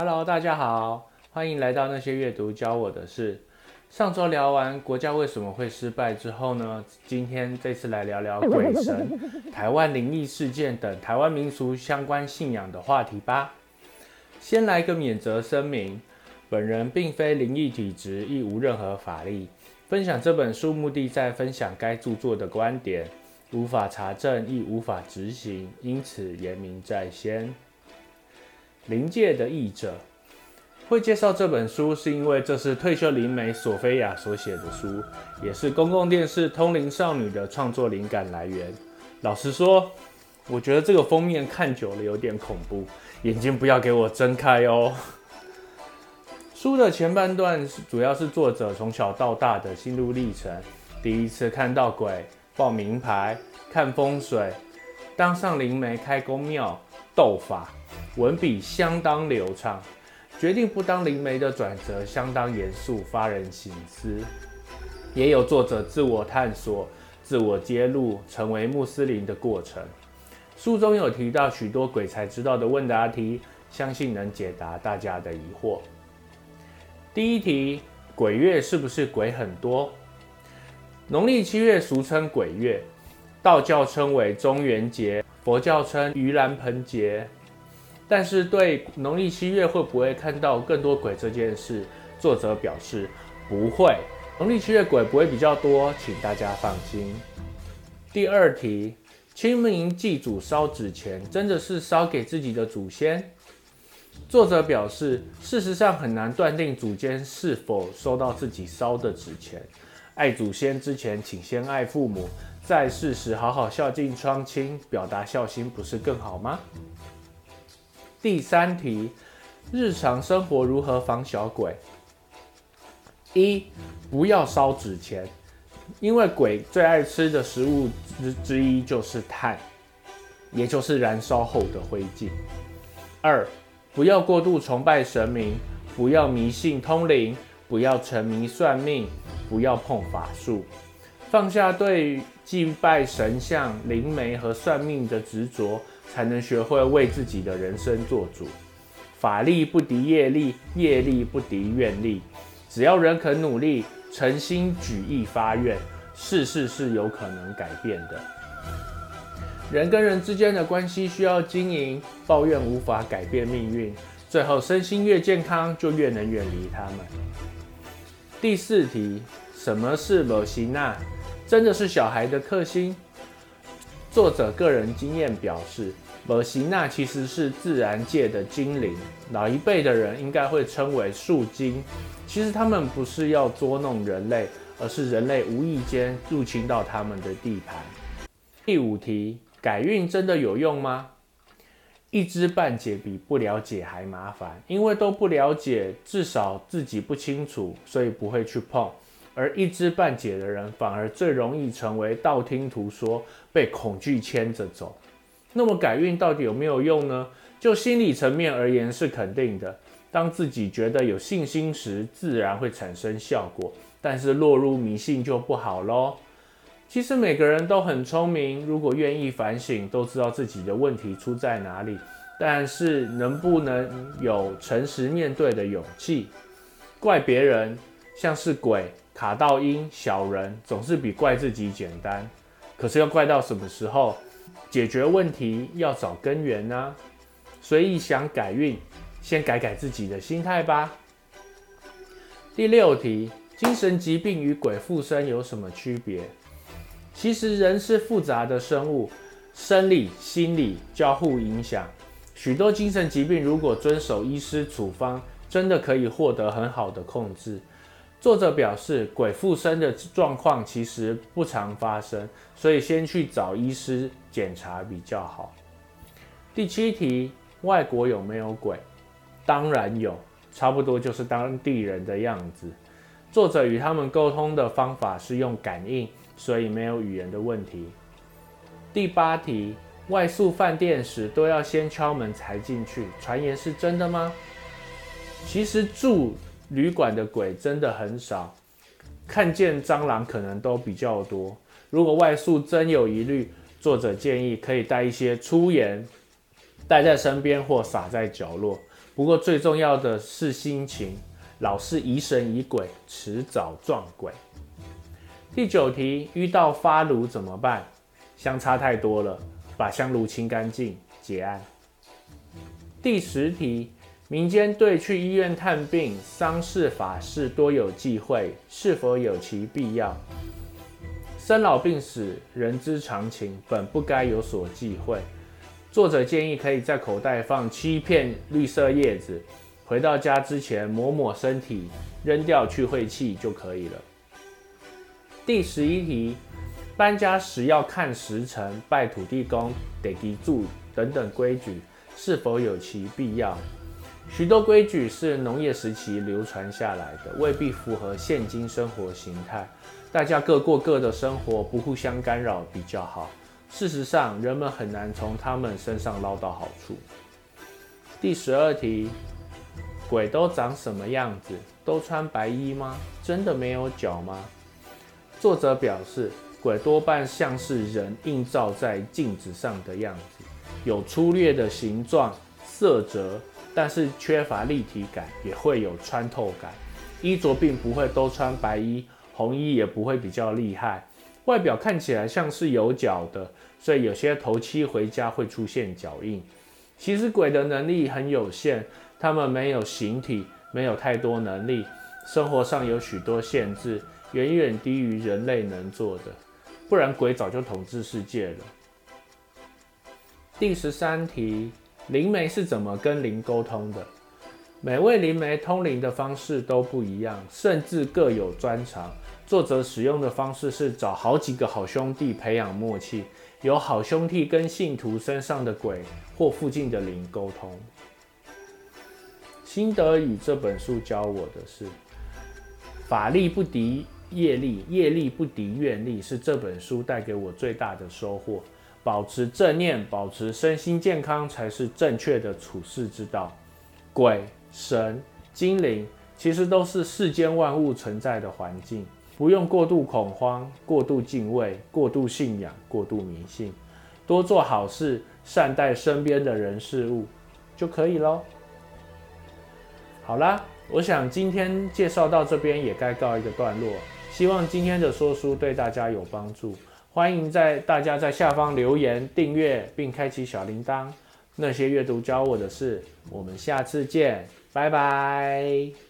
Hello，大家好，欢迎来到那些阅读教我的事。上周聊完国家为什么会失败之后呢，今天这次来聊聊鬼神、台湾灵异事件等台湾民俗相关信仰的话题吧。先来个免责声明，本人并非灵异体质，亦无任何法力。分享这本书目的在分享该著作的观点，无法查证亦无法执行，因此言明在先。灵界的译者会介绍这本书，是因为这是退休灵媒索菲亚所写的书，也是公共电视《通灵少女》的创作灵感来源。老实说，我觉得这个封面看久了有点恐怖，眼睛不要给我睁开哦。书的前半段主要是作者从小到大的心路历程，第一次看到鬼、报名牌、看风水、当上灵媒、开公庙、斗法。文笔相当流畅，决定不当灵媒的转折相当严肃，发人省思。也有作者自我探索、自我揭露成为穆斯林的过程。书中有提到许多鬼才知道的问答题，相信能解答大家的疑惑。第一题：鬼月是不是鬼很多？农历七月俗称鬼月，道教称为中元节，佛教称盂兰盆节。但是对农历七月会不会看到更多鬼这件事，作者表示不会。农历七月鬼不会比较多，请大家放心。第二题，清明祭祖烧纸钱，真的是烧给自己的祖先？作者表示，事实上很难断定祖先是否收到自己烧的纸钱。爱祖先之前，请先爱父母，在世时好好孝敬双亲，表达孝心，不是更好吗？第三题，日常生活如何防小鬼？一，不要烧纸钱，因为鬼最爱吃的食物之之一就是炭，也就是燃烧后的灰烬。二，不要过度崇拜神明，不要迷信通灵，不要沉迷算命，不要碰法术，放下对祭拜神像、灵媒和算命的执着。才能学会为自己的人生做主。法力不敌业力，业力不敌愿力。只要人肯努力，诚心举意发愿，事事是有可能改变的。人跟人之间的关系需要经营，抱怨无法改变命运。最后，身心越健康，就越能远离他们。第四题，什么是罗西娜？真的是小孩的克星？作者个人经验表示，摩西娜其实是自然界的精灵，老一辈的人应该会称为树精。其实他们不是要捉弄人类，而是人类无意间入侵到他们的地盘。第五题，改运真的有用吗？一知半解比不了解还麻烦，因为都不了解，至少自己不清楚，所以不会去碰。而一知半解的人，反而最容易成为道听途说，被恐惧牵着走。那么改运到底有没有用呢？就心理层面而言是肯定的。当自己觉得有信心时，自然会产生效果。但是落入迷信就不好喽。其实每个人都很聪明，如果愿意反省，都知道自己的问题出在哪里。但是能不能有诚实面对的勇气？怪别人像是鬼。卡到阴小人总是比怪自己简单，可是要怪到什么时候？解决问题要找根源呢？所以想改运，先改改自己的心态吧。第六题，精神疾病与鬼附身有什么区别？其实人是复杂的生物，生理、心理交互影响。许多精神疾病如果遵守医师处方，真的可以获得很好的控制。作者表示，鬼附身的状况其实不常发生，所以先去找医师检查比较好。第七题，外国有没有鬼？当然有，差不多就是当地人的样子。作者与他们沟通的方法是用感应，所以没有语言的问题。第八题，外宿饭店时都要先敲门才进去，传言是真的吗？其实住。旅馆的鬼真的很少，看见蟑螂可能都比较多。如果外宿真有疑虑，作者建议可以带一些粗盐，带在身边或撒在角落，不过最重要的是心情，老是疑神疑鬼，迟早撞鬼。第九题，遇到发炉怎么办？相差太多了，把香炉清干净，结案。第十题，民间对去医院探病、丧事、法事多有忌讳，是否有其必要？生老病死，人之常情，本不该有所忌讳。作者建议可以在口袋放七片绿色叶子，回到家之前抹抹身体，扔掉去晦气就可以了。第十一题，搬家时要看时辰、拜土地公、得地柱等等规矩，是否有其必要？许多规矩是农业时期流传下来的，未必符合现今生活形态。大家各过各的生活，不互相干扰比较好。事实上，人们很难从他们身上捞到好处。第十二题，鬼都长什么样子？都穿白衣吗？真的没有脚吗？作者表示，鬼多半像是人映照在镜子上的样子，有粗略的形状、色泽，但是缺乏立体感，也会有穿透感。衣着并不会都穿白衣。红衣也不会比较厉害，外表看起来像是有脚的，所以有些头七回家会出现脚印。其实鬼的能力很有限，他们没有形体，没有太多能力，生活上有许多限制，远远低于人类能做的。不然鬼早就统治世界了。第十三题，灵媒是怎么跟灵沟通的？每位灵媒通灵的方式都不一样，甚至各有专长。作者使用的方式是找好几个好兄弟培养默契，由好兄弟跟信徒身上的鬼或附近的灵沟通。心得与这本书教我的是：法力不敌业力，业力不敌愿力，是这本书带给我最大的收获。保持正念，保持身心健康，才是正确的处世之道。鬼。神、精灵其实都是世间万物存在的环境，不用过度恐慌、过度敬畏、过度信仰、过度迷信，多做好事，善待身边的人事物就可以喽。好啦，我想今天介绍到这边也该告一个段落，希望今天的说书对大家有帮助。欢迎在大家在下方留言、订阅并开启小铃铛。那些阅读教我的事，我们下次见。拜拜。